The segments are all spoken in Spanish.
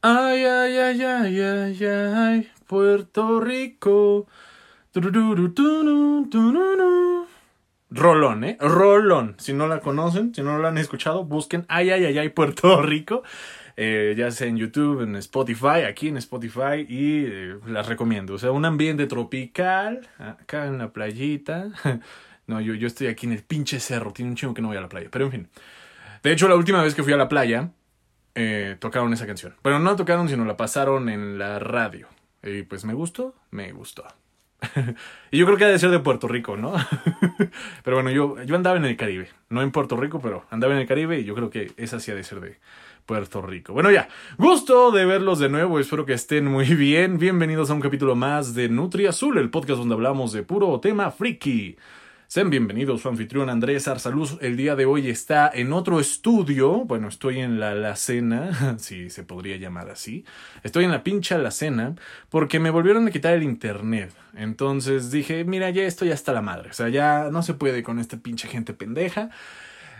Ay, ay, ay, ay, ay, ay, Puerto Rico. Rolón, ¿eh? Rolón. Si no la conocen, si no la han escuchado, busquen Ay, ay, ay, ay, Puerto Rico. Eh, ya sea en YouTube, en Spotify, aquí en Spotify, y eh, las recomiendo. O sea, un ambiente tropical, acá en la playita. No, yo, yo estoy aquí en el pinche cerro, tiene un chingo que no voy a la playa, pero en fin. De hecho, la última vez que fui a la playa, eh, tocaron esa canción. Pero no la tocaron, sino la pasaron en la radio. Y pues me gustó, me gustó. y yo creo que ha de ser de Puerto Rico, ¿no? pero bueno, yo, yo andaba en el Caribe. No en Puerto Rico, pero andaba en el Caribe y yo creo que esa sí ha de ser de Puerto Rico. Bueno, ya, gusto de verlos de nuevo. Espero que estén muy bien. Bienvenidos a un capítulo más de Nutri Azul, el podcast donde hablamos de puro tema friki. Sean bienvenidos, su anfitrión Andrés Arsaluz. El día de hoy está en otro estudio. Bueno, estoy en la alacena, si se podría llamar así. Estoy en la pincha alacena porque me volvieron a quitar el internet. Entonces dije, mira, ya estoy hasta la madre. O sea, ya no se puede con esta pinche gente pendeja.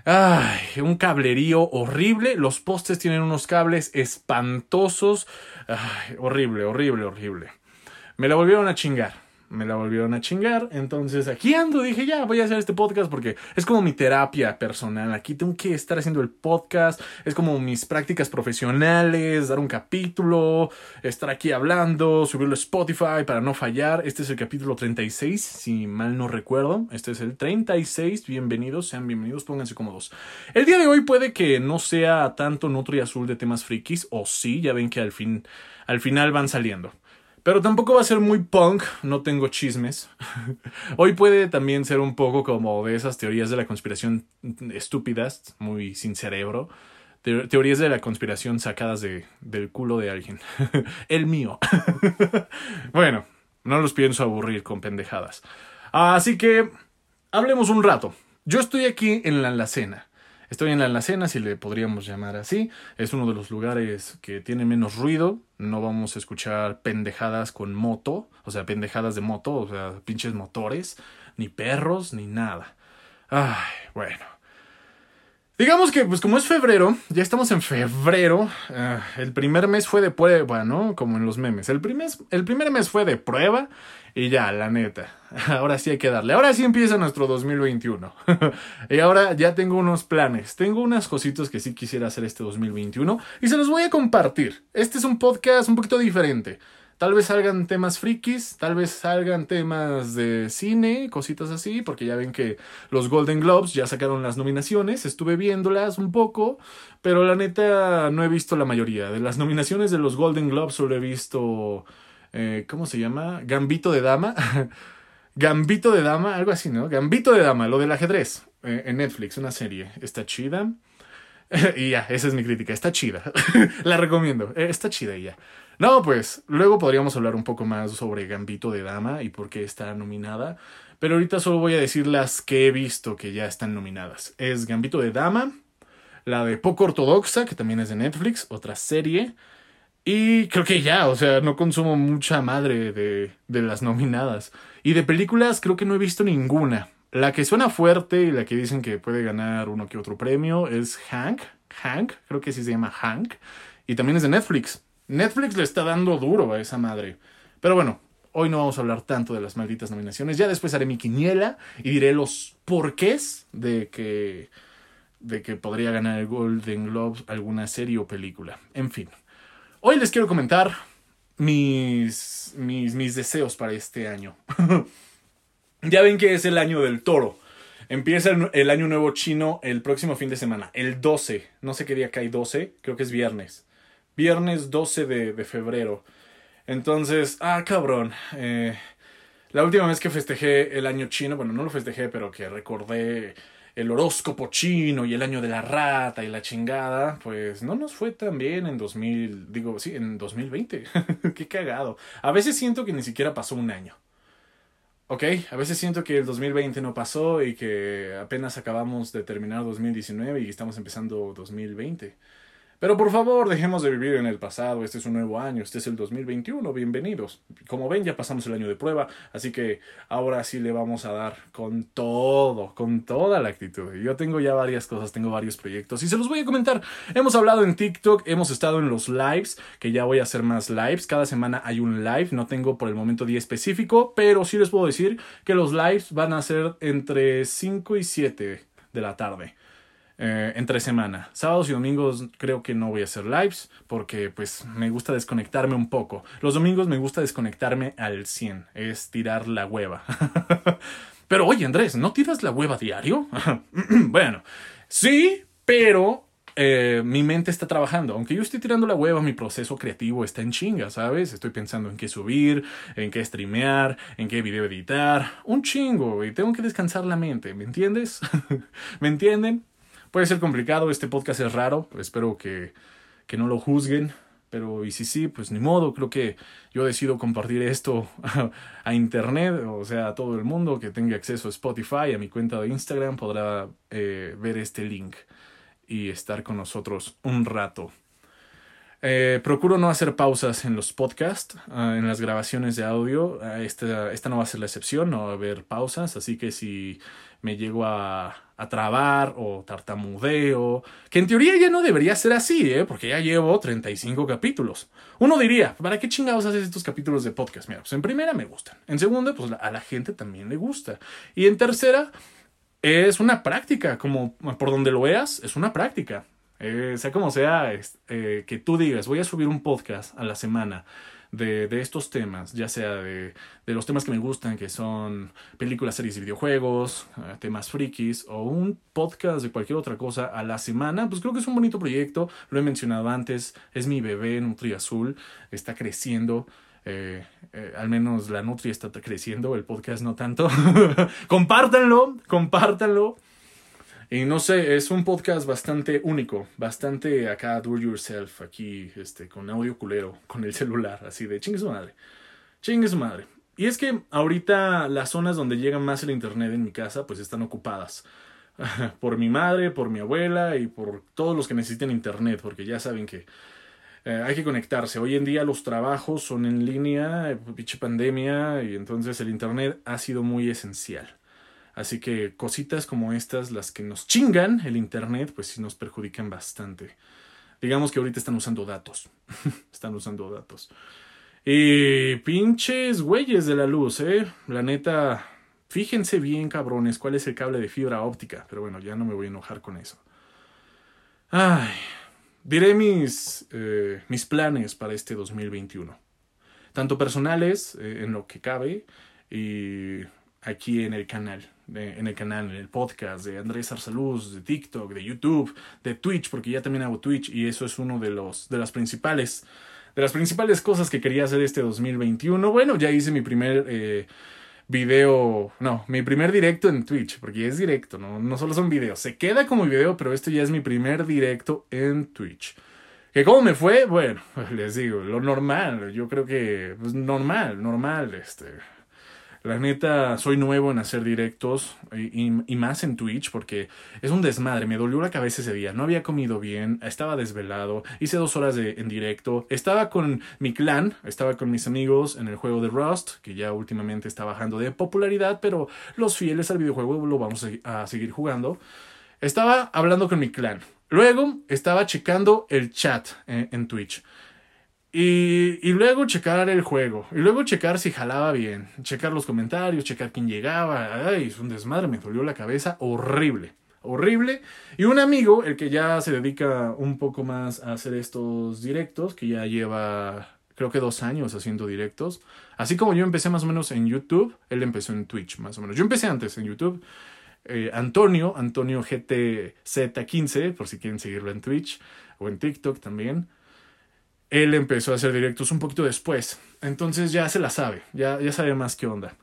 Ay, un cablerío horrible. Los postes tienen unos cables espantosos. Ay, horrible, horrible, horrible. Me la volvieron a chingar me la volvieron a chingar. Entonces aquí ando, dije, ya voy a hacer este podcast porque es como mi terapia personal. Aquí tengo que estar haciendo el podcast. Es como mis prácticas profesionales, dar un capítulo, estar aquí hablando, subirlo a Spotify para no fallar. Este es el capítulo 36, si mal no recuerdo. Este es el 36. Bienvenidos, sean bienvenidos, pónganse cómodos. El día de hoy puede que no sea tanto Nutri Azul de temas frikis, o sí, ya ven que al fin, al final van saliendo. Pero tampoco va a ser muy punk, no tengo chismes. Hoy puede también ser un poco como de esas teorías de la conspiración estúpidas, muy sin cerebro. Teorías de la conspiración sacadas de, del culo de alguien. El mío. bueno, no los pienso aburrir con pendejadas. Así que, hablemos un rato. Yo estoy aquí en la alacena. Estoy en la alacena, si le podríamos llamar así. Es uno de los lugares que tiene menos ruido. No vamos a escuchar pendejadas con moto, o sea, pendejadas de moto, o sea, pinches motores, ni perros, ni nada. Ay, bueno. Digamos que, pues como es febrero, ya estamos en febrero, eh, el primer mes fue de prueba, ¿no? Como en los memes. El primer, el primer mes fue de prueba y ya, la neta. Ahora sí hay que darle. Ahora sí empieza nuestro 2021. y ahora ya tengo unos planes. Tengo unas cositas que sí quisiera hacer este 2021 y se los voy a compartir. Este es un podcast un poquito diferente. Tal vez salgan temas frikis, tal vez salgan temas de cine, cositas así, porque ya ven que los Golden Globes ya sacaron las nominaciones, estuve viéndolas un poco, pero la neta no he visto la mayoría. De las nominaciones de los Golden Globes solo he visto, eh, ¿cómo se llama? Gambito de Dama. Gambito de Dama, algo así, ¿no? Gambito de Dama, lo del ajedrez, eh, en Netflix, una serie. Está chida. y ya, esa es mi crítica. Está chida. la recomiendo. Eh, está chida y ya. No, pues luego podríamos hablar un poco más sobre Gambito de Dama y por qué está nominada. Pero ahorita solo voy a decir las que he visto que ya están nominadas. Es Gambito de Dama, la de Poco Ortodoxa, que también es de Netflix, otra serie. Y creo que ya, o sea, no consumo mucha madre de, de las nominadas. Y de películas creo que no he visto ninguna. La que suena fuerte y la que dicen que puede ganar uno que otro premio es Hank. Hank, creo que sí se llama Hank. Y también es de Netflix. Netflix le está dando duro a esa madre. Pero bueno, hoy no vamos a hablar tanto de las malditas nominaciones. Ya después haré mi quiniela y diré los porqués de que de que podría ganar el Golden Globe alguna serie o película. En fin. Hoy les quiero comentar mis mis mis deseos para este año. ya ven que es el año del toro. Empieza el, año nuevo chino el próximo fin de semana, el 12. No sé qué día cae 12, creo que es viernes viernes 12 de, febrero. Entonces, ah, cabrón. Eh, la última vez que festejé el año chino, bueno, no lo festejé, pero que recordé el horóscopo chino y el año de la rata y la chingada, pues no nos fue tan bien en 2000, digo, sí, en 2020. Qué cagado. A veces siento que ni siquiera pasó un año. ¿Ok? A veces siento que el 2020 no pasó y que apenas acabamos de terminar 2019 y estamos empezando 2020. Pero por favor, dejemos de vivir en el pasado. Este es un nuevo año, este es el 2021. Bienvenidos. Como ven, ya pasamos el año de prueba, así que ahora sí le vamos a dar con todo, con toda la actitud. Yo tengo ya varias cosas, tengo varios proyectos y se los voy a comentar. Hemos hablado en TikTok, hemos estado en los lives, que ya voy a hacer más lives. Cada semana hay un live, no tengo por el momento día específico, pero sí les puedo decir que los lives van a ser entre 5 y 7 de la tarde eh, entre semana. Sábados y domingos creo que no voy a hacer lives porque pues me gusta desconectarme un poco. Los domingos me gusta desconectarme al 100, es tirar la hueva. pero oye Andrés, ¿no tiras la hueva diario? bueno, sí, pero eh, mi mente está trabajando. Aunque yo estoy tirando la hueva, mi proceso creativo está en chinga, ¿sabes? Estoy pensando en qué subir, en qué streamear, en qué video editar. Un chingo, y tengo que descansar la mente, ¿me entiendes? ¿Me entienden? Puede ser complicado, este podcast es raro, espero que, que no lo juzguen, pero y si sí, pues ni modo, creo que yo decido compartir esto a, internet, o sea, a todo el mundo que tenga acceso a Spotify, a mi cuenta de Instagram, podrá eh, ver este link y estar con nosotros un rato. Eh, procuro no hacer pausas en los podcasts, ah, en las grabaciones de audio. Ah, esta, esta no va a ser la excepción, no va a haber pausas, así que si me llego a, a trabar o tartamudeo, que en teoría ya no debería ser así, ¿eh? porque ya llevo 35 capítulos. Uno diría, ¿para qué chingados haces estos capítulos de podcast? Mira, pues en primera me gustan, en segunda, pues a la gente también le gusta, y en tercera, es una práctica, como por donde lo veas, es una práctica. Eh, sea como sea, eh, que tú digas, voy a subir un podcast a la semana de, de estos temas, ya sea de, de, los temas que me gustan, que son películas, series y videojuegos, eh, temas frikis, o un podcast de cualquier otra cosa a la semana, pues creo que es un bonito proyecto, lo he mencionado antes, es mi bebé Nutri Azul, está creciendo. Eh, eh, al menos la Nutri está creciendo, el podcast no tanto. compártanlo, compártanlo. Y no sé, es un podcast bastante único, bastante acá do yourself, aquí, este, con audio culero, con el celular, así de chingue su madre. Chingue madre. Y es que ahorita las zonas donde llega más el internet en mi casa, pues están ocupadas. por mi madre, por mi abuela y por todos los que necesiten internet, porque ya saben que eh, hay que conectarse. Hoy en día los trabajos son en línea, eh, pinche pandemia, y entonces el internet ha sido muy esencial. Así que cositas como estas, las que nos chingan el Internet, pues sí nos perjudican bastante. Digamos que ahorita están usando datos. están usando datos. Y pinches güeyes de la luz, ¿eh? La neta, fíjense bien, cabrones, cuál es el cable de fibra óptica. Pero bueno, ya no me voy a enojar con eso. Ay, diré mis, eh, mis planes para este 2021. Tanto personales, eh, en lo que cabe, y aquí en el canal en el canal, en el podcast de Andrés Arsaluz, de TikTok, de YouTube, de Twitch, porque ya también hago Twitch y eso es uno de los de las principales de las principales cosas que quería hacer este 2021. Bueno, ya hice mi primer eh, video, no, mi primer directo en Twitch, porque es directo, no, no solo son videos, se queda como video, pero esto ya es mi primer directo en Twitch. ¿Que cómo me fue? Bueno, les digo, lo normal, yo creo que, pues normal, normal, este, la neta, soy nuevo en hacer directos y, y, más en Twitch porque es un desmadre. Me dolió la cabeza ese día. No había comido bien, estaba desvelado. Hice dos horas de, en directo. Estaba con mi clan, estaba con mis amigos en el juego de Rust, que ya últimamente está bajando de popularidad, pero los fieles al videojuego lo vamos a, seguir jugando. Estaba hablando con mi clan. Luego estaba checando el chat en Twitch. Y, y, luego checar el juego. Y luego checar si jalaba bien. Checar los comentarios, checar quién llegaba. Ay, es un desmadre, me dolió la cabeza. Horrible. Horrible. Y un amigo, el que ya se dedica un poco más a hacer estos directos, que ya lleva creo que dos años haciendo directos. Así como yo empecé más o menos en YouTube, él empezó en Twitch más o menos. Yo empecé antes en YouTube. Eh, Antonio, Antonio GTZ15, por si quieren seguirlo en Twitch o en TikTok también él empezó a hacer directos un poquito después. Entonces ya se la sabe, ya, ya sabe más qué onda.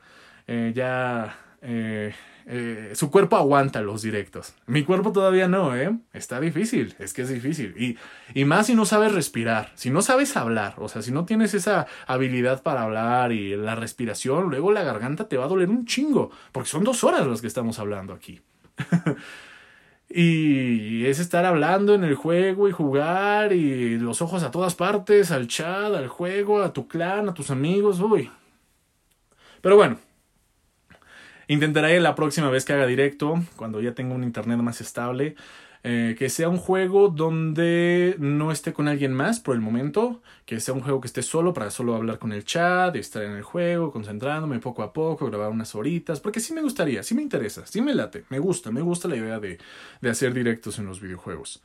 Eh, ya eh, eh, su cuerpo aguanta los directos. Mi cuerpo todavía no, ¿eh? Está difícil, es que es difícil. Y, y más si no sabes respirar, si no sabes hablar, o sea, si no tienes esa habilidad para hablar y la respiración, luego la garganta te va a doler un chingo, porque son dos horas las que estamos hablando aquí. Y es estar hablando en el juego y jugar y los ojos a todas partes, al chat, al juego, a tu clan, a tus amigos, uy. Pero bueno, intentaré la próxima vez que haga directo, cuando ya tenga un internet más estable, eh, que sea un juego donde no esté con alguien más por el momento, que sea un juego que esté solo para solo hablar con el chat, estar en el juego, concentrándome poco a poco, grabar unas horitas, porque sí me gustaría, sí me interesa, sí me late, me gusta, me gusta la idea de, de hacer directos en los videojuegos.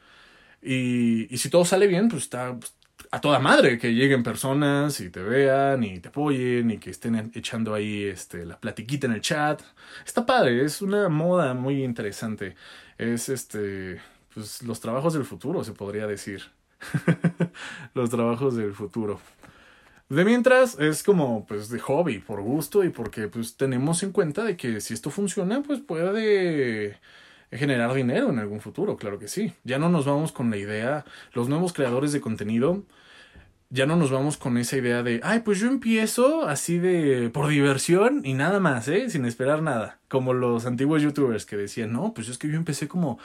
Y, y si todo sale bien, pues está pues, a toda madre que lleguen personas y te vean y te apoyen y que estén echando ahí este, la platiquita en el chat. Está padre, es una moda muy interesante es este, pues los trabajos del futuro, se podría decir. los trabajos del futuro. De mientras es como pues de hobby, por gusto y porque pues tenemos en cuenta de que si esto funciona pues puede generar dinero en algún futuro, claro que sí. Ya no nos vamos con la idea, los nuevos creadores de contenido, ya no nos vamos con esa idea de, ay, pues yo empiezo así de por diversión y nada más, ¿eh? Sin esperar nada. Como los antiguos youtubers que decían, no, pues es que yo empecé como,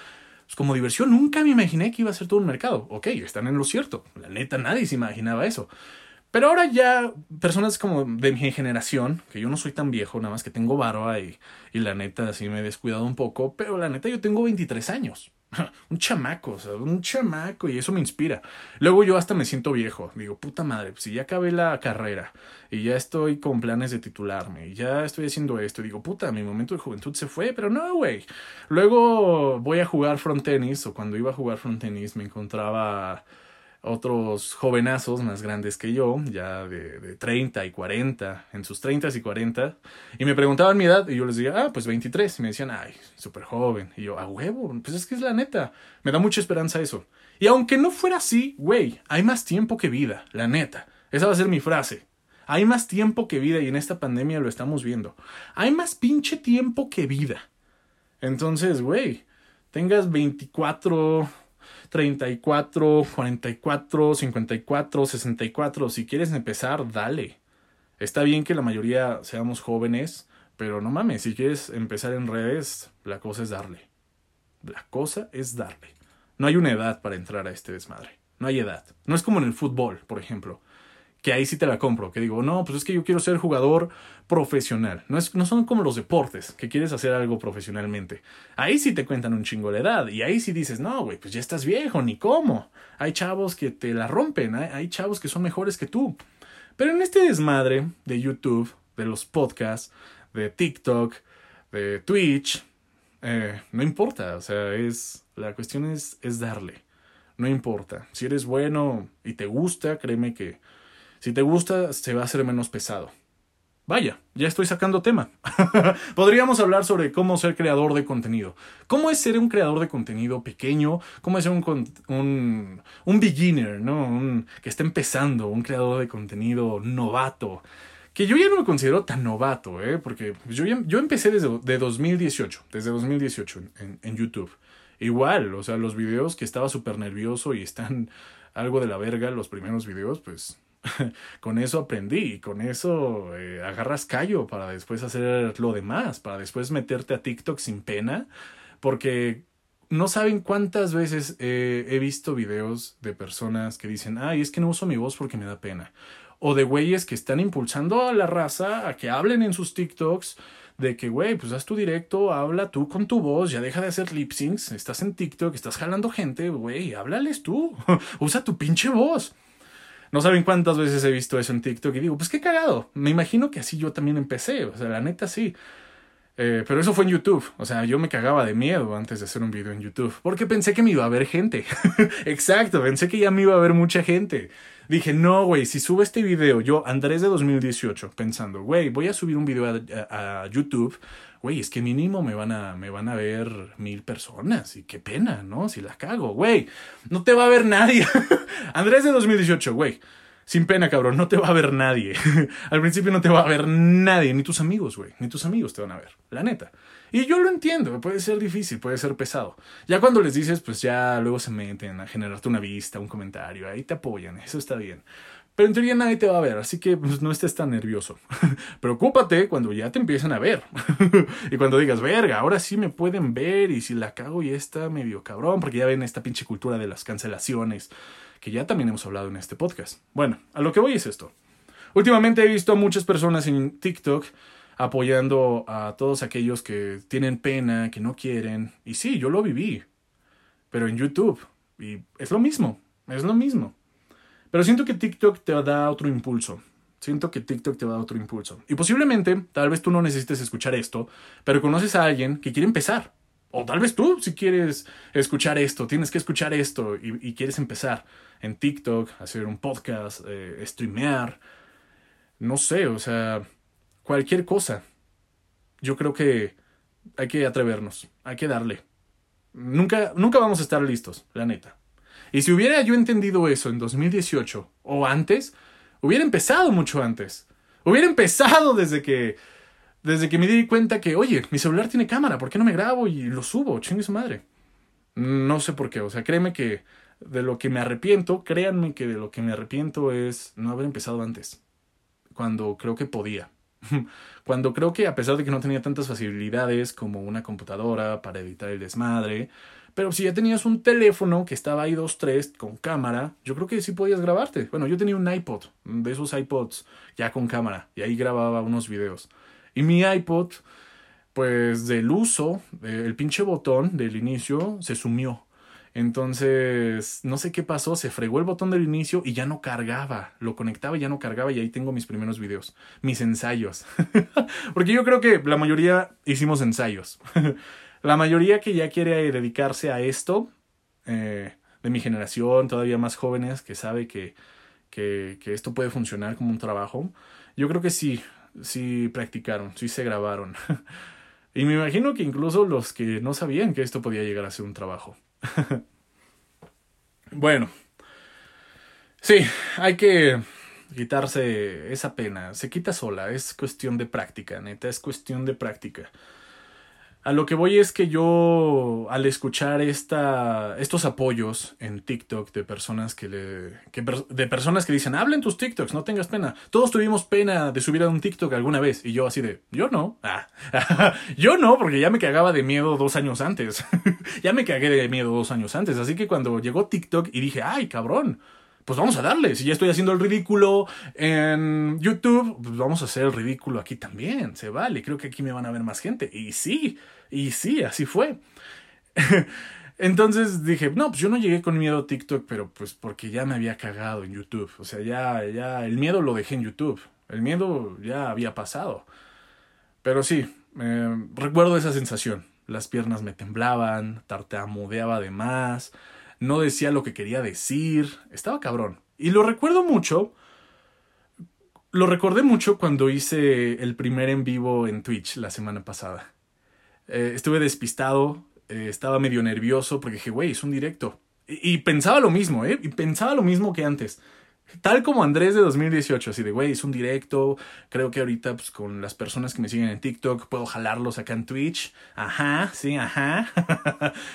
pues como diversión, nunca me imaginé que iba a ser todo un mercado. Ok, están en lo cierto. La neta, nadie se imaginaba eso. Pero ahora ya personas como de mi generación, que yo no soy tan viejo, nada más que tengo barba y, y la neta así me he descuidado un poco, pero la neta yo tengo 23 años. un chamaco, o sea, un chamaco y eso me inspira. Luego yo hasta me siento viejo, digo, puta madre, si ya acabé la carrera y ya estoy con planes de titularme y ya estoy haciendo esto, digo, puta, mi momento de juventud se fue, pero no, güey. Luego voy a jugar front tenis o cuando iba a jugar front tenis me encontraba otros jovenazos más grandes que yo, ya de, de 30 y 40, en sus 30 y 40, y me preguntaban mi edad y yo les decía, ah, pues 23, y me decían, ay, súper joven, y yo, a huevo, pues es que es la neta, me da mucha esperanza eso. Y aunque no fuera así, güey, hay más tiempo que vida, la neta, esa va a ser mi frase. Hay más tiempo que vida y en esta pandemia lo estamos viendo. Hay más pinche tiempo que vida. Entonces, güey, tengas 24, 34, 44, 54, 64. Si quieres empezar, dale. Está bien que la mayoría seamos jóvenes, pero no mames, si quieres empezar en redes, la cosa es darle. La cosa es darle. No hay una edad para entrar a este desmadre. No hay edad. No es como en el fútbol, por ejemplo que ahí sí te la compro, que digo, no, pues es que yo quiero ser jugador profesional. No, es, no son como los deportes, que quieres hacer algo profesionalmente. Ahí sí te cuentan un chingo de edad, y ahí sí dices, no, güey, pues ya estás viejo, ni cómo. Hay chavos que te la rompen, hay, hay chavos que son mejores que tú. Pero en este desmadre de YouTube, de los podcasts, de TikTok, de Twitch, eh, no importa, o sea, es, la cuestión es, es darle. No importa. Si eres bueno y te gusta, créeme que si te gusta, se va a hacer menos pesado. Vaya, ya estoy sacando tema. Podríamos hablar sobre cómo ser creador de contenido. ¿Cómo es ser un creador de contenido pequeño? ¿Cómo es ser un, un, un beginner, ¿no? Un, que está empezando, un creador de contenido novato? Que yo ya no me considero tan novato, ¿eh? Porque yo, yo empecé desde de 2018, desde 2018 en, en YouTube. Igual, o sea, los videos que estaba súper nervioso y están algo de la verga, los primeros videos, pues con eso aprendí y con eso eh, agarras callo para después hacer lo demás, para después meterte a TikTok sin pena, porque no saben cuántas veces he visto videos de personas que dicen, ay, es que no uso mi voz porque me da pena. O de güeyes que están impulsando a la raza a que hablen en sus TikToks de que, güey, pues haz tu directo, habla tú con tu voz, ya deja de hacer lip syncs, estás en TikTok, estás jalando gente, güey, háblales tú, usa tu pinche voz. No saben cuántas veces he visto eso en TikTok y digo, pues qué cagado. Me imagino que así yo también empecé. O sea, la neta sí. Eh, pero eso fue en YouTube. O sea, yo me cagaba de miedo antes de hacer un video en YouTube. Porque pensé que me iba a ver gente. Exacto, pensé que ya me iba a ver mucha gente. Dije, no, güey, si subo este video, yo, Andrés de 2018, pensando, güey, voy a subir un video a, a YouTube güey, es que mínimo me van a, me van a ver mil personas y qué pena, ¿no? Si la cago, güey, no te va a ver nadie. Andrés de 2018, güey. Sin pena, cabrón, no te va a ver nadie. Al principio no te va a ver nadie, ni tus amigos, güey, ni tus amigos te van a ver, la neta. Y yo lo entiendo, puede ser difícil, puede ser pesado. Ya cuando les dices, pues ya luego se meten a generarte una vista, un comentario, ahí te apoyan, eso está bien. Pero en teoría nadie te va a ver, así que pues, no estés tan nervioso. Preocúpate cuando ya te empiecen a ver. y cuando digas, verga, ahora sí me pueden ver y si la cago ya está medio cabrón, porque ya ven esta pinche cultura de las cancelaciones, que ya también hemos hablado en este podcast. Bueno, a lo que voy es esto. Últimamente he visto a muchas personas en TikTok apoyando a todos aquellos que tienen pena, que no quieren. Y sí, yo lo viví. Pero en YouTube. Y es lo mismo. Es lo mismo. Pero siento que TikTok te da otro impulso. Siento que TikTok te da otro impulso. Y posiblemente, tal vez tú no necesites escuchar esto, pero conoces a alguien que quiere empezar. O tal vez tú, si quieres escuchar esto, tienes que escuchar esto y, quieres empezar en TikTok, hacer un podcast, eh, streamear, no sé, o sea, cualquier cosa. Yo creo que hay que atrevernos, hay que darle. Nunca, nunca vamos a estar listos, la neta. Y si hubiera yo entendido eso en 2018 o antes, hubiera empezado mucho antes. Hubiera empezado desde que desde que me di cuenta que, oye, mi celular tiene cámara, ¿por qué no me grabo y lo subo? Chingue su madre. No sé por qué, o sea, créeme que de lo que me arrepiento, créanme que de lo que me arrepiento es no haber empezado antes, cuando creo que podía. Cuando creo que a pesar de que no tenía tantas facilidades como una computadora para editar el desmadre, pero si ya tenías un teléfono que estaba ahí dos, tres, con cámara, yo creo que sí podías grabarte. Bueno, yo tenía un iPod, de esos iPods ya con cámara, y ahí grababa unos videos. Y mi iPod, pues del uso, el pinche botón del inicio se sumió. Entonces, no sé qué pasó, se fregó el botón del inicio y ya no cargaba. Lo conectaba y ya no cargaba y ahí tengo mis primeros videos, mis ensayos. Porque yo creo que la mayoría hicimos ensayos. La mayoría que ya quiere dedicarse a esto, eh, de mi generación, todavía más jóvenes, que sabe que, que, que, esto puede funcionar como un trabajo, yo creo que sí, sí practicaron, sí se grabaron. y me imagino que incluso los que no sabían que esto podía llegar a ser un trabajo. bueno, sí, hay que quitarse esa pena, se quita sola, es cuestión de práctica, neta, es cuestión de práctica. A lo que voy es que yo, al escuchar esta, estos apoyos en TikTok de personas que le. Que, de personas que dicen, hablen tus TikToks, no tengas pena. Todos tuvimos pena de subir a un TikTok alguna vez. Y yo así de, yo no. Ah, yo no, porque ya me cagaba de miedo dos años antes. ya me cagué de miedo dos años antes. Así que cuando llegó TikTok y dije, ay, cabrón pues vamos a darle. Si ya estoy haciendo el ridículo en YouTube, pues vamos a hacer el ridículo aquí también. Se vale. Creo que aquí me van a ver más gente. Y sí, y sí, así fue. Entonces dije, no, pues yo no llegué con miedo a TikTok, pero pues porque ya me había cagado en YouTube. O sea, ya, ya, el miedo lo dejé en YouTube. El miedo ya había pasado. Pero sí, recuerdo esa sensación. Las piernas me temblaban, tartamudeaba de más no decía lo que quería decir, estaba cabrón. Y lo recuerdo mucho, lo recordé mucho cuando hice el primer en vivo en Twitch la semana pasada. Eh, estuve despistado, eh, estaba medio nervioso porque dije, güey, es un directo. Y, y, pensaba lo mismo, ¿eh? Y pensaba lo mismo que antes. Tal como Andrés de 2018, así de, güey, es un directo. Creo que ahorita, pues, con las personas que me siguen en TikTok, puedo jalarlos acá en Twitch. Ajá, sí, ajá.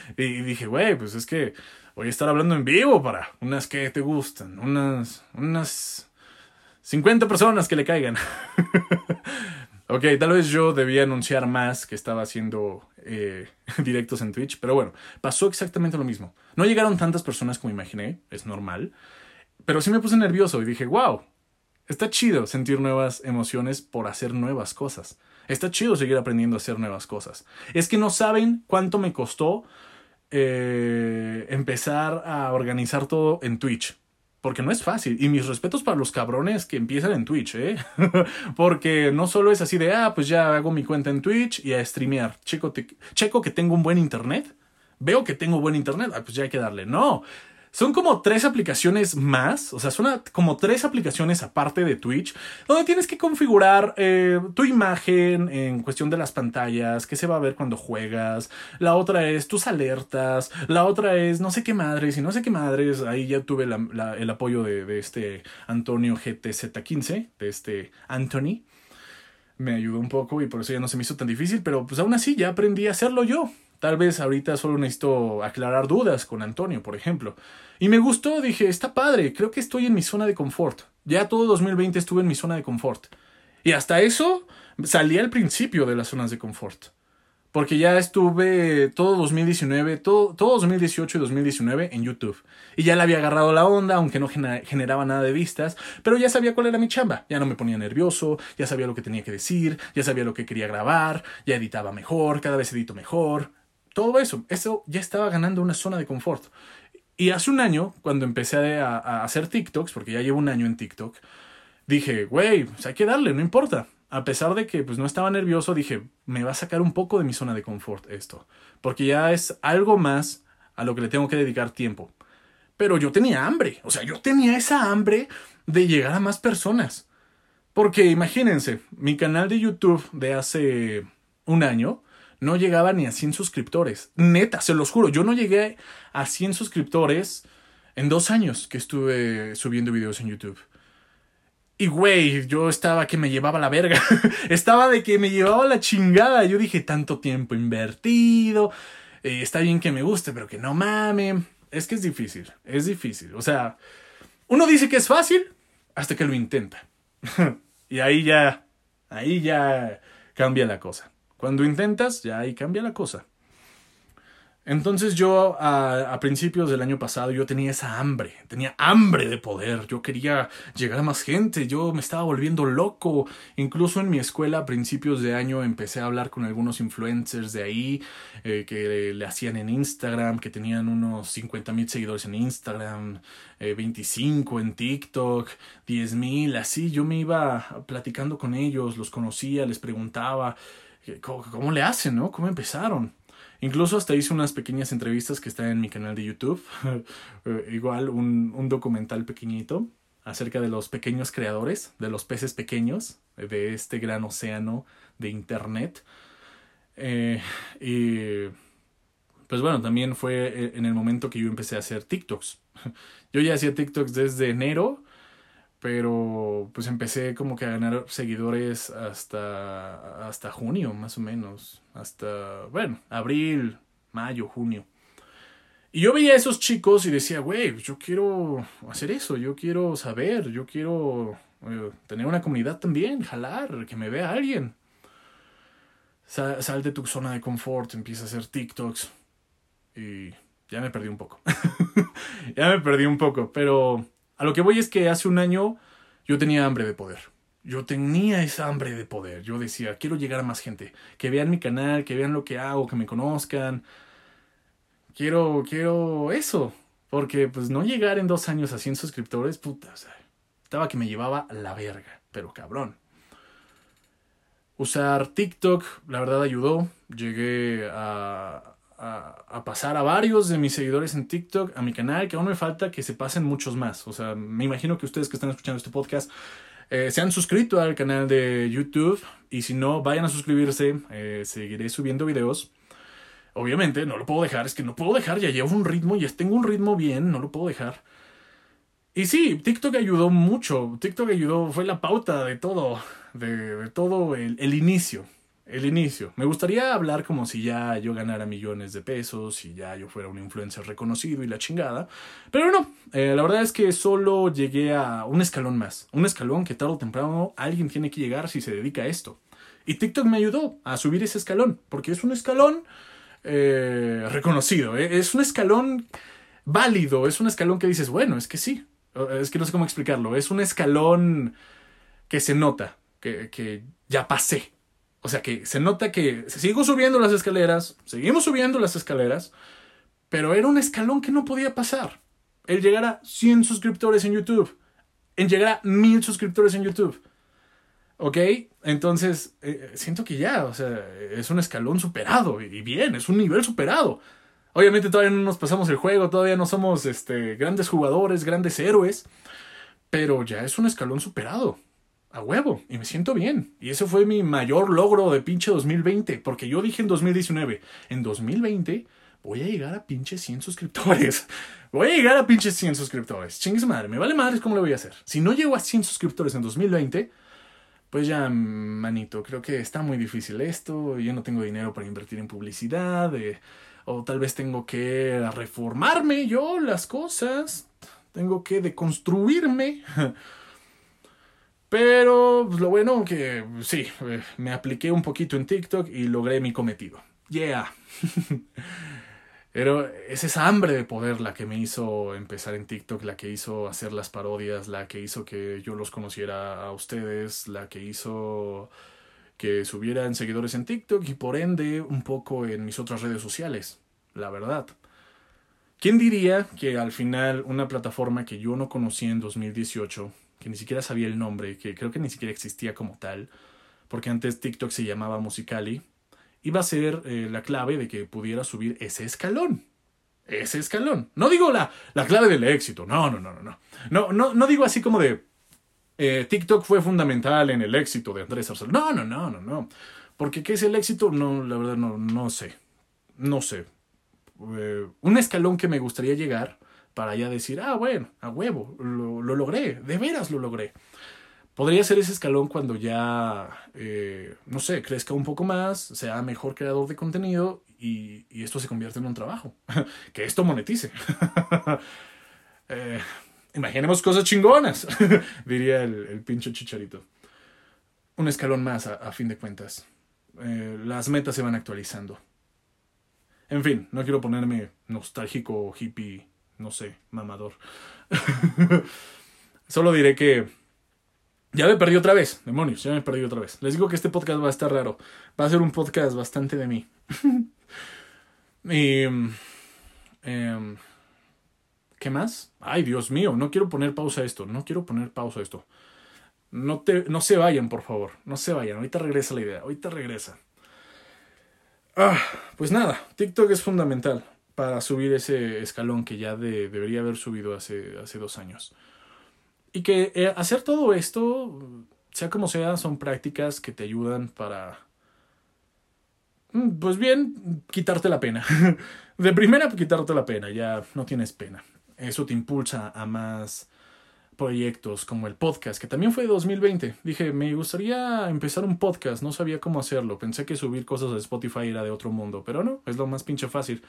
y dije, güey, pues es que voy a estar hablando en vivo para unas que te gustan, unas, unas 50 personas que le caigan. ok, tal vez yo debía anunciar más que estaba haciendo eh, directos en Twitch, pero bueno, pasó exactamente lo mismo. No llegaron tantas personas como imaginé, es normal, pero sí me puse nervioso y dije, wow, está chido sentir nuevas emociones por hacer nuevas cosas. Está chido seguir aprendiendo a hacer nuevas cosas. Es que no saben cuánto me costó eh, empezar a organizar todo en Twitch. Porque no es fácil. Y mis respetos para los cabrones que empiezan en Twitch, ¿eh? Porque no solo es así de, ah, pues ya hago mi cuenta en Twitch y a streamear. Checo, checo que tengo un buen internet. Veo que tengo buen internet. Ah, pues ya hay que darle. No. Son como tres aplicaciones más, o sea, son como tres aplicaciones aparte de Twitch, donde tienes que configurar eh, tu imagen en cuestión de las pantallas, qué se va a ver cuando juegas. La otra es tus alertas, la otra es no sé qué madres y no sé qué madres. Ahí ya tuve el apoyo de, de este Antonio GTZ15, de este Anthony me ayudó un poco y por eso ya no se me hizo tan difícil, pero pues aún así ya aprendí a hacerlo yo Tal vez ahorita solo necesito aclarar dudas con Antonio, por ejemplo. Y me gustó, dije, está padre, creo que estoy en mi zona de confort. Ya todo 2020 estuve en mi zona de confort. Y hasta eso salí al principio de las zonas de confort. Porque ya estuve todo 2019, todo, todo 2018 y 2019 en YouTube. Y ya le había agarrado la onda, aunque no generaba nada de vistas, pero ya sabía cuál era mi chamba. Ya no me ponía nervioso, ya sabía lo que tenía que decir, ya sabía lo que quería grabar, ya editaba mejor, cada vez edito mejor. Todo eso, eso ya estaba ganando una zona de confort. Y hace un año, cuando empecé a, hacer TikToks, porque ya llevo un año en TikTok, dije, güey, pues hay que darle, no importa a pesar de que pues no estaba nervioso, dije, me va a sacar un poco de mi zona de confort esto, porque ya es algo más a lo que le tengo que dedicar tiempo. Pero yo tenía hambre, o sea, yo tenía esa hambre de llegar a más personas. Porque imagínense, mi canal de YouTube de hace un año no llegaba ni a 100 suscriptores. Neta, se los juro, yo no llegué a 100 suscriptores en dos años que estuve subiendo videos en YouTube. Y güey, yo estaba que me llevaba la verga. estaba de que me llevaba la chingada. Yo dije, tanto tiempo invertido. Eh, está bien que me guste, pero que no mame. Es que es difícil, es difícil. O sea, uno dice que es fácil hasta que lo intenta. y ahí ya, ahí ya cambia la cosa. Cuando intentas, ya ahí cambia la cosa. Entonces yo a, principios del año pasado yo tenía esa hambre, tenía hambre de poder, yo quería llegar a más gente, yo me estaba volviendo loco, incluso en mi escuela a principios de año empecé a hablar con algunos influencers de ahí eh, que le hacían en Instagram, que tenían unos 50 mil seguidores en Instagram, 25 eh, en TikTok, 10 mil, así yo me iba platicando con ellos, los conocía, les preguntaba eh, cómo, cómo le hacen, ¿no? ¿Cómo empezaron? Incluso hasta hice unas pequeñas entrevistas que están en mi canal de YouTube. Eh, igual un, un, documental pequeñito acerca de los pequeños creadores, de los peces pequeños de este gran océano de Internet. Eh, y pues bueno, también fue eh, en el momento que yo empecé a hacer TikToks. Yo ya hacía TikToks desde enero pero pues empecé como que a ganar seguidores hasta, hasta junio, más o menos. Hasta, bueno, abril, mayo, junio. Y yo veía a esos chicos y decía, güey, yo quiero hacer eso, yo quiero saber, yo quiero eh, tener una comunidad también, jalar, que me vea alguien. Sal, sal de tu zona de confort, empieza a hacer TikToks. Y ya me perdí un poco. ya me perdí un poco, pero a lo que voy es que hace un año yo tenía hambre de poder. Yo tenía esa hambre de poder. Yo decía, quiero llegar a más gente. Que vean mi canal, que vean lo que hago, que me conozcan. Quiero, quiero eso. Porque pues no llegar en dos años a 100 suscriptores, puta, o sea, estaba que me llevaba la verga, pero cabrón. Usar TikTok, la verdad ayudó. Llegué a, a, pasar a varios de mis seguidores en TikTok a mi canal, que aún me falta que se pasen muchos más. O sea, me imagino que ustedes que están escuchando este podcast eh, se han suscrito al canal de YouTube y si no, vayan a suscribirse, eh, seguiré subiendo videos. Obviamente, no lo puedo dejar, es que no puedo dejar, ya llevo un ritmo, ya tengo un ritmo bien, no lo puedo dejar. Y sí, TikTok ayudó mucho, TikTok ayudó, fue la pauta de todo, de, todo el inicio el inicio. Me gustaría hablar como si ya yo ganara millones de pesos y ya yo fuera un influencer reconocido y la chingada. Pero no, eh, la verdad es que solo llegué a un escalón más. Un escalón que tarde o temprano alguien tiene que llegar si se dedica a esto. Y TikTok me ayudó a subir ese escalón, porque es un escalón eh, reconocido, eh. es un escalón válido, es un escalón que dices, bueno, es que sí, es que no sé cómo explicarlo, es un escalón que se nota, que, que ya pasé, o sea que se nota que sigo subiendo las escaleras, seguimos subiendo las escaleras, pero era un escalón que no podía pasar. El llegar a 100 suscriptores en YouTube, en llegar a 1000 suscriptores en YouTube. ¿Ok? Entonces, eh, siento que ya, o sea, es un escalón superado y bien, es un nivel superado. Obviamente todavía no nos pasamos el juego, todavía no somos este, grandes jugadores, grandes héroes, pero ya es un escalón superado a huevo, y me siento bien. Y ese fue mi mayor logro de pinche 2020, porque yo dije en 2019, en 2020 voy a llegar a pinche 100 suscriptores. Voy a llegar a pinche 100 suscriptores. Chingue madre, me vale madre cómo le voy a hacer. Si no llego a 100 suscriptores en 2020, pues ya, manito, creo que está muy difícil esto, yo no tengo dinero para invertir en publicidad, eh, o tal vez tengo que reformarme yo las cosas, tengo que deconstruirme. Pero pues, lo bueno que sí, eh, me apliqué un poquito en TikTok y logré mi cometido. Yeah. Pero es esa hambre de poder la que me hizo empezar en TikTok, la que hizo hacer las parodias, la que hizo que yo los conociera a ustedes, la que hizo que subieran seguidores en TikTok y por ende un poco en mis otras redes sociales, la verdad. ¿Quién diría que al final una plataforma que yo no conocí en 2018, que ni siquiera sabía el nombre, que creo que ni siquiera existía como tal, porque antes TikTok se llamaba Musicali, iba a ser eh, la clave de que pudiera subir ese escalón. Ese escalón. No digo la, la clave del éxito. No, no, no, no, no. No, no, digo así como de eh, TikTok fue fundamental en el éxito de Andrés Arcelor. No, no, no, no, no. Porque ¿qué es el éxito? No, la verdad no, no sé. No sé. Eh, un escalón que me gustaría llegar para ya decir, ah, bueno, a huevo, lo, lo logré, de veras lo logré. Podría ser ese escalón cuando ya, eh, no sé, crezca un poco más, sea mejor creador de contenido y, y esto se convierte en un trabajo. que esto monetice. eh, imaginemos cosas chingonas, diría el, el, pinche chicharito. Un escalón más a, a fin de cuentas. Eh, las metas se van actualizando. En fin, no quiero ponerme nostálgico, hippie, no sé, mamador. Solo diré que ya me perdí otra vez, demonios, ya me perdí otra vez. Les digo que este podcast va a estar raro. Va a ser un podcast bastante de mí. y... Eh, ¿Qué más? Ay, Dios mío, no quiero poner pausa a esto. No quiero poner pausa a esto. No, te, no se vayan, por favor. No se vayan. Ahorita regresa la idea. Ahorita regresa. Ah, pues nada, TikTok es fundamental para subir ese escalón que ya de, debería haber subido hace, hace dos años. Y que eh, hacer todo esto, sea como sea, son prácticas que te ayudan para, mm, pues bien, quitarte la pena. De primera, quitarte la pena, ya no tienes pena. Eso te impulsa a más proyectos como el podcast, que también fue de 2020. Dije, me gustaría empezar un podcast, no sabía cómo hacerlo. Pensé que subir cosas a Spotify era de otro mundo, pero no, es lo más pinche fácil.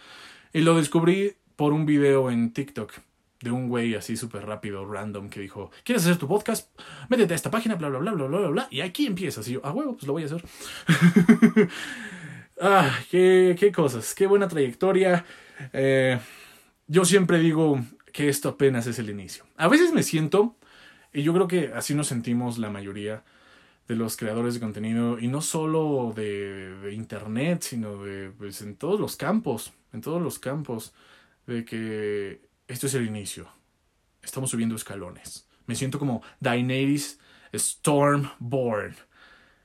Y lo descubrí por un video en TikTok de un güey así súper rápido, random, que dijo, ¿quieres hacer tu podcast? Métete a esta página, bla, bla, bla, bla, bla, bla, y aquí empiezas. Y yo, ah, huevo, pues lo voy a hacer. ah, qué, qué cosas, qué buena trayectoria. Eh, yo siempre digo que esto apenas es el inicio. A veces me siento, y yo creo que así nos sentimos la mayoría de los creadores de contenido, y no solo de, de internet, sino de, pues, en todos los campos, en todos los campos, de que esto es el inicio. Estamos subiendo escalones. Me siento como Daenerys Stormborn.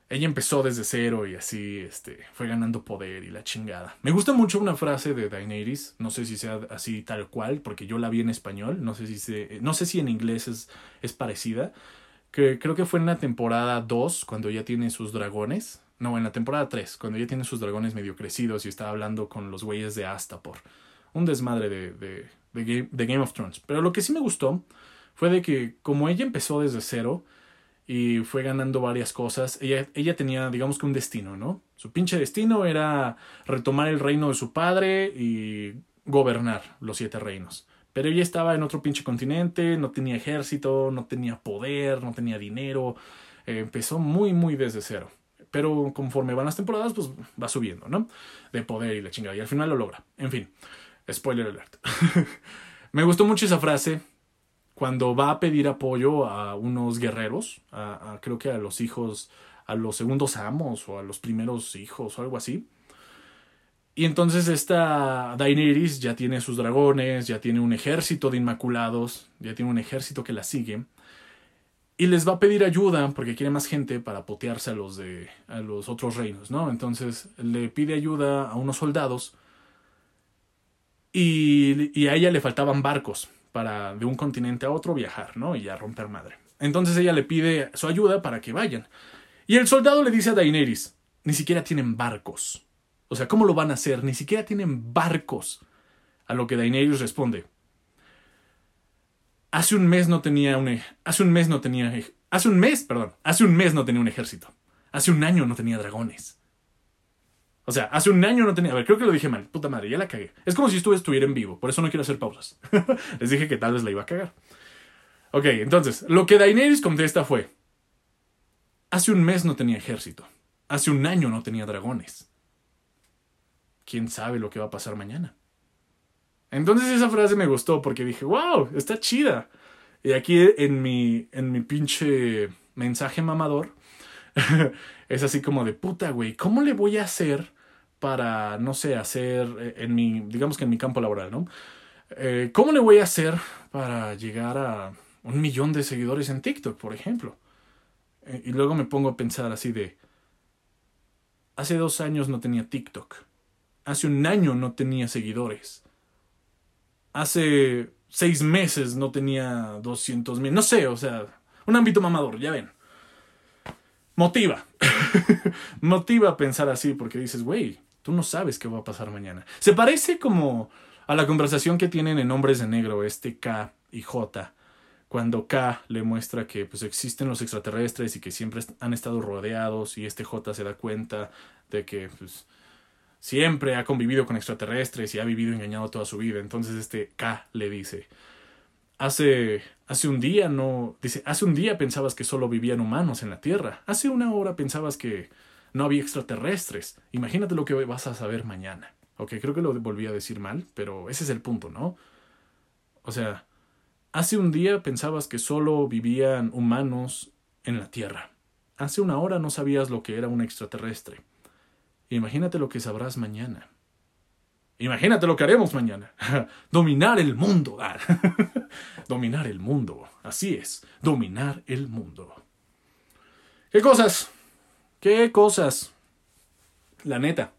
Ella empezó desde cero y así este, fue ganando poder y la chingada. Me gusta mucho una frase de Daenerys, no sé si sea así tal cual, porque yo la vi en español, no sé si, se, no sé si en inglés es, es parecida, que creo que fue en la temporada 2, cuando ya tiene sus dragones, no, en la temporada 3, cuando ya tiene sus dragones medio crecidos y está hablando con los güeyes de Astapor. Un desmadre de, de, de Game, de Game of Thrones. Pero lo que sí me gustó fue de que como ella empezó desde cero y fue ganando varias cosas, ella, ella tenía, digamos que un destino, ¿no? Su pinche destino era retomar el reino de su padre y gobernar los siete reinos. Pero ella estaba en otro pinche continente, no tenía ejército, no tenía poder, no tenía dinero. Empezó muy, muy desde cero. Pero conforme van las temporadas, pues va subiendo, ¿no? De poder y la chingada. Y al final lo logra. En fin. Spoiler alert. Me gustó mucho esa frase cuando va a pedir apoyo a unos guerreros, a, a, creo que a los hijos, a los segundos amos o a los primeros hijos o algo así. Y entonces esta Daenerys ya tiene sus dragones, ya tiene un ejército de inmaculados, ya tiene un ejército que la sigue. Y les va a pedir ayuda porque quiere más gente para potearse a los de a los otros reinos, ¿no? Entonces le pide ayuda a unos soldados y, y, a ella le faltaban barcos para de un continente a otro viajar, ¿no? Y a romper madre. Entonces ella le pide su ayuda para que vayan. Y el soldado le dice a Daenerys, ni siquiera tienen barcos. O sea, ¿cómo lo van a hacer? Ni siquiera tienen barcos. A lo que Daenerys responde, hace un mes no tenía un, hace un mes no tenía Hace un mes, perdón, hace un mes no tenía un ejército. Hace un año no tenía dragones. O sea, hace un año no tenía. A ver, creo que lo dije mal. Puta madre, ya la cagué. Es como si estuviera en vivo. Por eso no quiero hacer pausas. Les dije que tal vez la iba a cagar. Ok, entonces, lo que Daenerys contesta fue: Hace un mes no tenía ejército. Hace un año no tenía dragones. ¿Quién sabe lo que va a pasar mañana? Entonces esa frase me gustó porque dije, wow, está chida. Y aquí en mi, en mi pinche mensaje mamador, es así como de puta, güey, ¿cómo le voy a hacer para, no sé, hacer eh, en mi, digamos que en mi campo laboral, ¿no? Eh, ¿Cómo le voy a hacer para llegar a un millón de seguidores en TikTok, por ejemplo? Eh, y luego me pongo a pensar así de, hace dos años no tenía TikTok, hace un año no tenía seguidores, hace seis meses no tenía 200 mil, no sé, o sea, un ámbito mamador, ya ven. Motiva. Motiva a pensar así porque dices, güey, tú no sabes qué va a pasar mañana. Se parece como a la conversación que tienen en Hombres de Negro, este K y J, cuando K le muestra que pues existen los extraterrestres y que siempre han estado rodeados y este J se da cuenta de que pues siempre ha convivido con extraterrestres y ha vivido engañado toda su vida. Entonces este K le dice, hace, hace un día no, dice, hace un día pensabas que solo vivían humanos en la Tierra, hace una hora pensabas que no había extraterrestres, imagínate lo que vas a saber mañana. Ok, creo que lo volví a decir mal, pero ese es el punto, ¿no? O sea, hace un día pensabas que solo vivían humanos en la Tierra. Hace una hora no sabías lo que era un extraterrestre. Imagínate lo que sabrás mañana. Imagínate lo que haremos mañana. dominar el mundo. Ah, dominar el mundo. Así es. Dominar el mundo. ¿Qué cosas? ¿Qué cosas? La neta.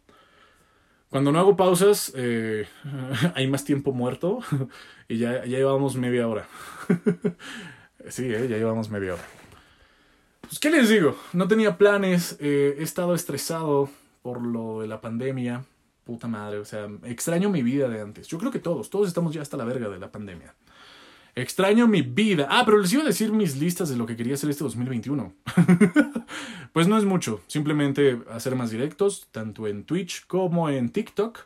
Cuando no hago pausas, eh, hay más tiempo muerto y ya, ya llevamos media hora. sí, eh, ya llevamos media hora. Pues, ¿qué les digo? No tenía planes, eh, he estado estresado, por lo de la pandemia. Puta madre, o sea, extraño mi vida de antes. Yo creo que todos, todos estamos ya hasta la verga de la pandemia. Extraño mi vida. Ah, pero les iba a decir mis listas de lo que quería hacer este 2021. pues no es mucho, simplemente hacer más directos, tanto en Twitch como en TikTok.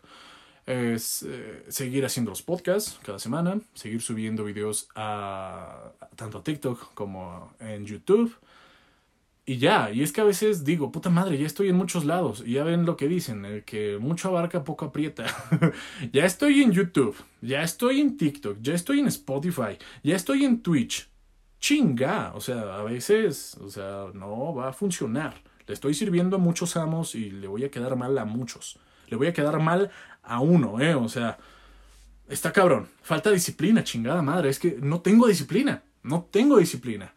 Eh, seguir haciendo los podcasts cada semana, seguir subiendo videos a tanto a TikTok como en YouTube. Y ya, y es que a veces digo, puta madre, ya estoy en muchos lados. Y ya ven lo que dicen, el que mucho abarca, poco aprieta. ya estoy en YouTube, ya estoy en TikTok, ya estoy en Spotify, ya estoy en Twitch. Chinga, o sea, a veces, o sea, no va a funcionar. Le estoy sirviendo a muchos amos y le voy a quedar mal a muchos. Le voy a quedar mal a uno, ¿eh? O sea, está cabrón. Falta disciplina, chingada madre. Es que no tengo disciplina. No tengo disciplina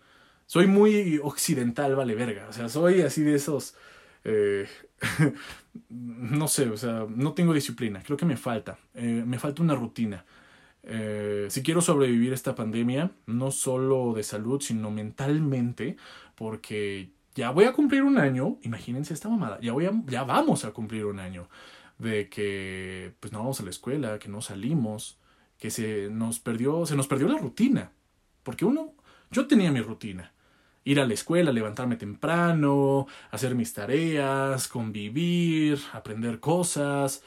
soy muy occidental, vale verga. O sea, soy así de esos. Eh, no sé, o sea, no tengo disciplina. Creo que me falta. Eh, me falta una rutina. Eh, si quiero sobrevivir esta pandemia, no solo de salud, sino mentalmente, porque ya voy a cumplir un año, imagínense esta mamada, ya, voy a, ya vamos a cumplir un año de que pues no vamos a la escuela, que no salimos, que se nos perdió, se nos perdió la rutina, porque uno, yo tenía mi rutina, ir a la escuela, levantarme temprano, hacer mis tareas, convivir, aprender cosas,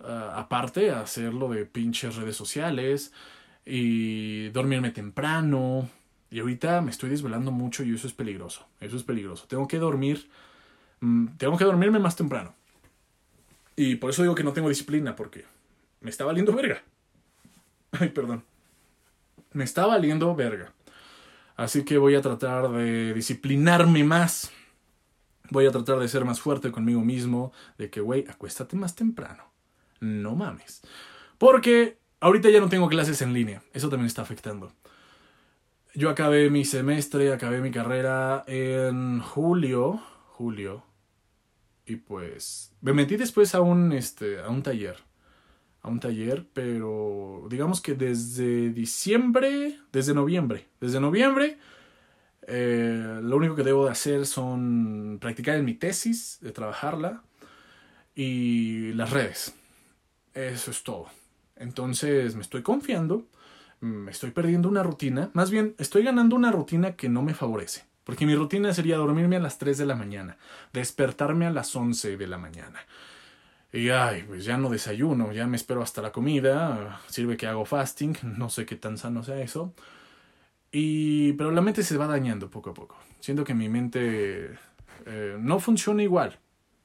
uh, aparte hacerlo de pinches redes sociales y dormirme temprano. Y ahorita me estoy desvelando mucho y eso es peligroso. Eso es peligroso. Tengo que dormir, mm, tengo que dormirme más temprano. Y por eso digo que no tengo disciplina, porque me está valiendo verga. Ay, perdón. Me está valiendo verga. Así que voy a tratar de disciplinarme más. Voy a tratar de ser más fuerte conmigo mismo. De que, güey, acuéstate más temprano. No mames. Porque ahorita ya no tengo clases en línea. Eso también está afectando. Yo acabé mi semestre, acabé mi carrera en julio. Julio. Y pues me metí después a un, este, a un taller a un taller, pero digamos que desde diciembre, desde noviembre, desde noviembre, eh, lo único que debo de hacer son practicar en mi tesis, de trabajarla y las redes. Eso es todo. Entonces me estoy confiando, me estoy perdiendo una rutina, más bien estoy ganando una rutina que no me favorece. Porque mi rutina sería dormirme a las 3 de la mañana, despertarme a las 11 de la mañana. Y ay, pues ya no desayuno, ya me espero hasta la comida, sirve que hago fasting, no sé qué tan sano sea eso. Y pero la mente se va dañando poco a poco. Siento que mi mente eh, no funciona igual.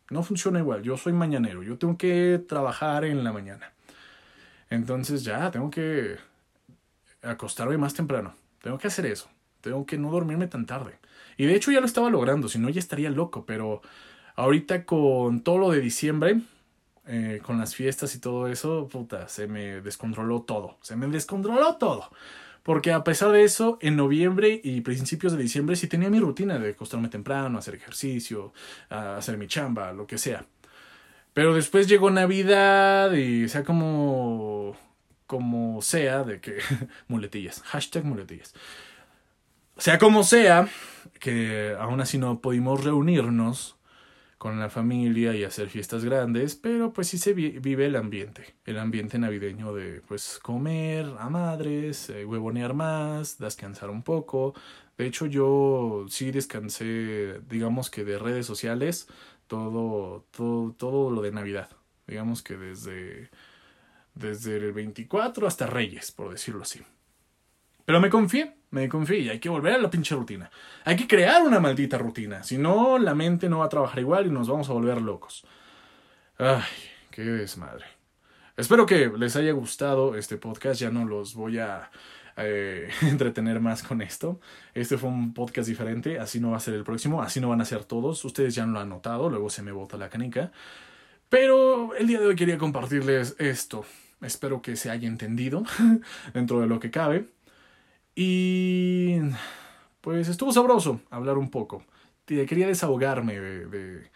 No funciona igual. Yo soy mañanero, yo tengo que trabajar en la mañana. Entonces ya tengo que acostarme más temprano. Tengo que hacer eso. Tengo que no dormirme tan tarde. Y de hecho ya lo estaba logrando, si no ya estaría loco, pero ahorita con todo lo de diciembre, eh, con las fiestas y todo eso, puta, se me descontroló todo. Se me descontroló todo. Porque a pesar de eso, en noviembre y principios de diciembre sí tenía mi rutina de acostarme temprano, hacer ejercicio, hacer mi chamba, lo que sea. Pero después llegó Navidad y sea como como sea de que muletillas, hashtag muletillas. Sea como sea, que aún así no pudimos reunirnos con la familia y hacer fiestas grandes, pero pues sí se vive el ambiente, el ambiente navideño de pues comer a madres, eh, huevonear más, descansar un poco. De hecho yo sí descansé, digamos que de redes sociales, todo, todo, todo lo de Navidad. Digamos que desde, desde el 24 hasta Reyes, por decirlo así. Pero me confié, me confié y hay que volver a la pinche rutina. Hay que crear una maldita rutina. Si no, la mente no va a trabajar igual y nos vamos a volver locos. Ay, qué desmadre. Espero que les haya gustado este podcast. Ya no los voy a eh, entretener más con esto. Este fue un podcast diferente. Así no va a ser el próximo. Así no van a ser todos. Ustedes ya lo han notado. Luego se me bota la canica. Pero el día de hoy quería compartirles esto. Espero que se haya entendido dentro de lo que cabe. Y pues estuvo sabroso hablar un poco. Quería desahogarme de,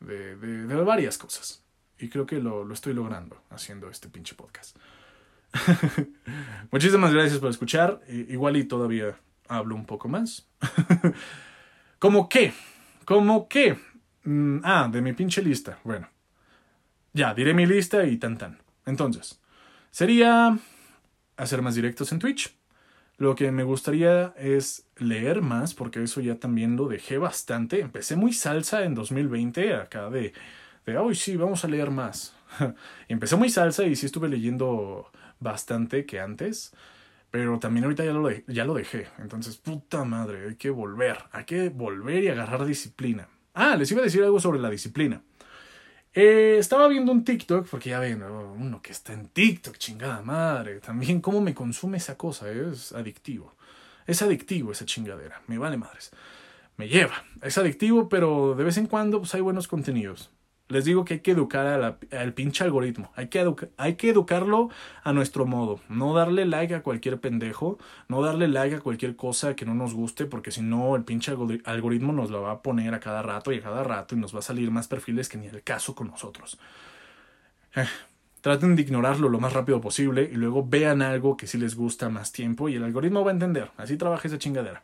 de, de, varias cosas. Y creo que lo, lo estoy logrando haciendo este pinche podcast. Muchísimas gracias por escuchar. Igual y todavía hablo un poco más. ¿Cómo qué? ¿Cómo qué? Mm, ah, de mi pinche lista. Bueno. Ya, diré mi lista y tan tan. Entonces, sería hacer más directos en Twitch lo que me gustaría es leer más, porque eso ya también lo dejé bastante. Empecé muy salsa en 2020, acá de, de hoy sí, vamos a leer más. Empecé muy salsa y sí estuve leyendo bastante que antes, pero también ahorita ya lo, ya lo dejé. Entonces, puta madre, hay que volver, hay que volver y agarrar disciplina. Ah, les iba a decir algo sobre la disciplina. Eh, estaba viendo un TikTok, porque ya ven, uno que está en TikTok, chingada madre. También cómo me consume esa cosa, es adictivo. Es adictivo esa chingadera, me vale madres. Me lleva, es adictivo, pero de vez en cuando pues, hay buenos contenidos. Les digo que hay que educar al pinche algoritmo. Hay que, hay que educarlo a nuestro modo. No darle like a cualquier pendejo. No darle like a cualquier cosa que no nos guste. Porque si no, el pinche algoritmo nos lo va a poner a cada rato y a cada rato. Y nos va a salir más perfiles que ni el caso con nosotros. Eh, traten de ignorarlo lo más rápido posible. Y luego vean algo que sí les gusta más tiempo. Y el algoritmo va a entender. Así trabaja esa chingadera.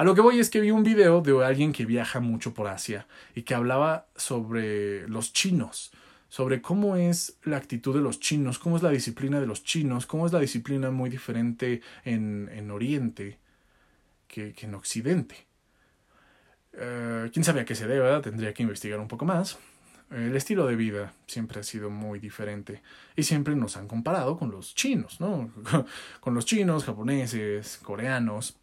A lo que voy es que vi un video de alguien que viaja mucho por Asia y que hablaba sobre los chinos, sobre cómo es la actitud de los chinos, cómo es la disciplina de los chinos, cómo es la disciplina muy diferente en, en Oriente que, que, en Occidente. Uh, Quién sabe a qué se debe, tendría que investigar un poco más. El estilo de vida siempre ha sido muy diferente y siempre nos han comparado con los chinos, ¿no? con los chinos, japoneses, coreanos.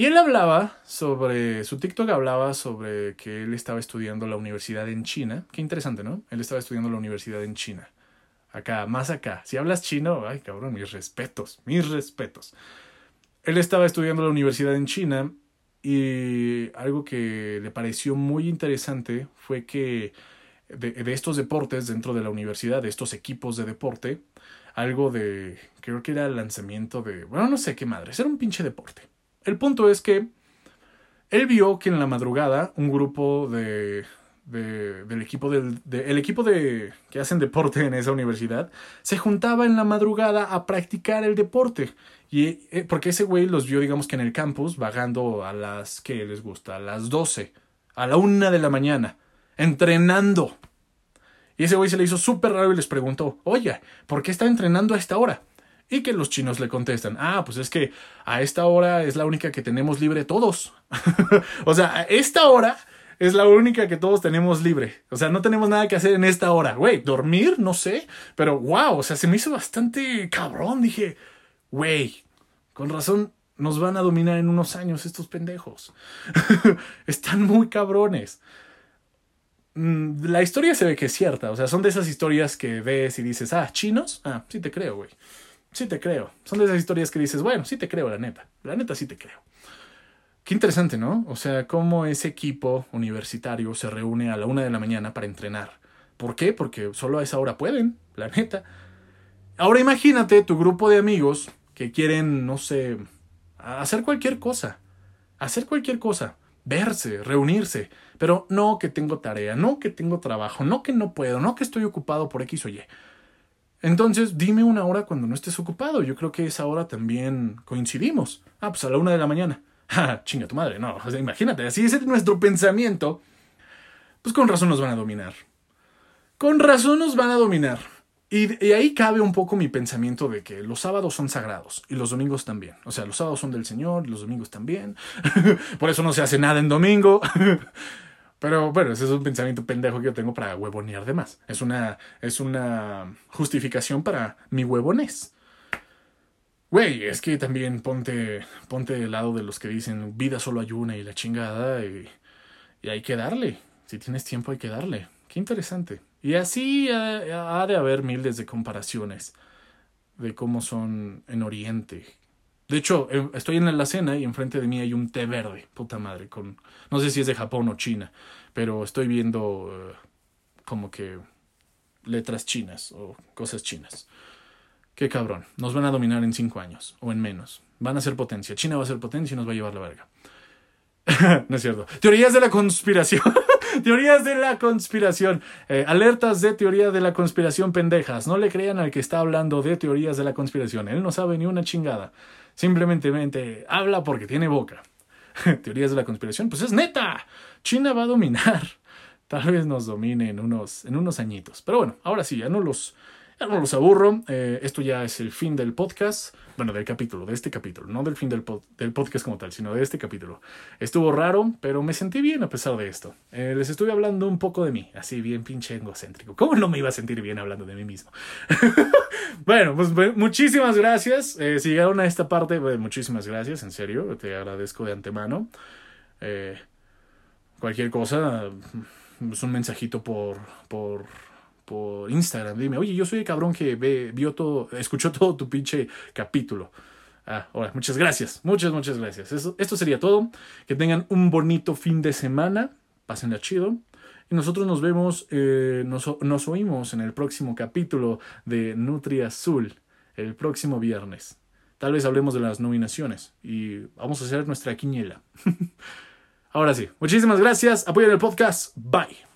Y él hablaba sobre, su TikTok hablaba sobre que él estaba estudiando la universidad en China. Qué interesante, ¿no? Él estaba estudiando la universidad en China. Acá, más acá. Si hablas chino, ay cabrón, mis respetos, mis respetos. Él estaba estudiando la universidad en China y algo que le pareció muy interesante fue que de, estos deportes dentro de la universidad, de estos equipos de deporte, algo de, creo que era el lanzamiento de, bueno, no sé qué madre, era un pinche deporte. El punto es que él vio que en la madrugada un grupo de, de del equipo del de, el equipo de que hacen deporte en esa universidad se juntaba en la madrugada a practicar el deporte. Y eh, porque ese güey los vio digamos que en el campus vagando a las que les gusta a las 12 a la una de la mañana entrenando. Y ese güey se le hizo súper raro y les preguntó oye ¿por qué está entrenando a esta hora? Y que los chinos le contestan, ah, pues es que a esta hora es la única que tenemos libre todos. o sea, a esta hora es la única que todos tenemos libre. O sea, no tenemos nada que hacer en esta hora. Güey, dormir, no sé. Pero wow, o sea, se me hizo bastante cabrón. Dije, güey, con razón nos van a dominar en unos años estos pendejos. Están muy cabrones. Mm, la historia se ve que es cierta. O sea, son de esas historias que ves y dices, ah, chinos. Ah, sí te creo, güey. Sí te creo. Son de esas historias que dices, bueno, sí te creo, la neta. La neta sí te creo. Qué interesante, ¿no? O sea, cómo ese equipo universitario se reúne a la una de la mañana para entrenar. ¿Por qué? Porque solo a esa hora pueden, la neta. Ahora imagínate tu grupo de amigos que quieren, no sé, hacer cualquier cosa. Hacer cualquier cosa. Verse, reunirse. Pero no que tengo tarea, no que tengo trabajo, no que no puedo, no que estoy ocupado por X o Y. Entonces, dime una hora cuando no estés ocupado. Yo creo que esa hora también coincidimos. Ah, pues a la una de la mañana. ja, chinga tu madre, no, imagínate, así es nuestro pensamiento, pues con razón nos van a dominar. Con razón nos van a dominar. Y, y, ahí cabe un poco mi pensamiento de que los sábados son sagrados y los domingos también. O sea, los sábados son del Señor los domingos también. Por eso no se hace nada en domingo. Pero bueno, ese es un pensamiento pendejo que yo tengo para huevonear de más. Es una, es una justificación para mi huevones. Güey, es que también ponte, ponte del lado de los que dicen vida solo hay una y la chingada y, hay que darle. Si tienes tiempo hay que darle. Qué interesante. Y así ha, de haber miles de comparaciones de cómo son en Oriente. De hecho, eh, estoy en la cena y enfrente de mí hay un té verde, puta madre, con no sé si es de Japón o China, pero estoy viendo uh, como que letras chinas o cosas chinas. Qué cabrón. Nos van a dominar en cinco años o en menos. Van a ser potencia. China va a ser potencia y nos va a llevar la verga. no es cierto. Teorías de la conspiración. teorías de la conspiración. Eh, alertas de teoría de la conspiración pendejas. No le crean al que está hablando de teorías de la conspiración. Él no sabe ni una chingada. Simplemente habla porque tiene boca. teorías de la conspiración. Pues es neta. China va a dominar. Tal vez nos domine en unos, en unos añitos. Pero bueno, ahora sí, ya no los no los aburro. Eh, esto ya es el fin del podcast. Bueno, del capítulo, de este capítulo. No del fin del, del podcast como tal, sino de este capítulo. Estuvo raro, pero me sentí bien a pesar de esto. Eh, les estuve hablando un poco de mí, así bien pinche egocéntrico. ¿Cómo no me iba a sentir bien hablando de mí mismo? bueno, pues muchísimas gracias. Eh, si llegaron a esta parte, pues, muchísimas gracias, en serio. Te agradezco de antemano. cualquier cosa, es un mensajito por, por por Instagram. Dime, oye, yo soy el cabrón que ve, vio todo, escuchó todo tu pinche capítulo. Ah, ahora, muchas gracias, muchas, muchas gracias. esto sería todo. Que tengan un bonito fin de semana. Pásenla chido. Y nosotros nos vemos, eh, nos, nos oímos en el próximo capítulo de Nutri Azul, el próximo viernes. Tal vez hablemos de las nominaciones y vamos a hacer nuestra quiniela. Ahora sí, muchísimas gracias. Apoyen el podcast. Bye.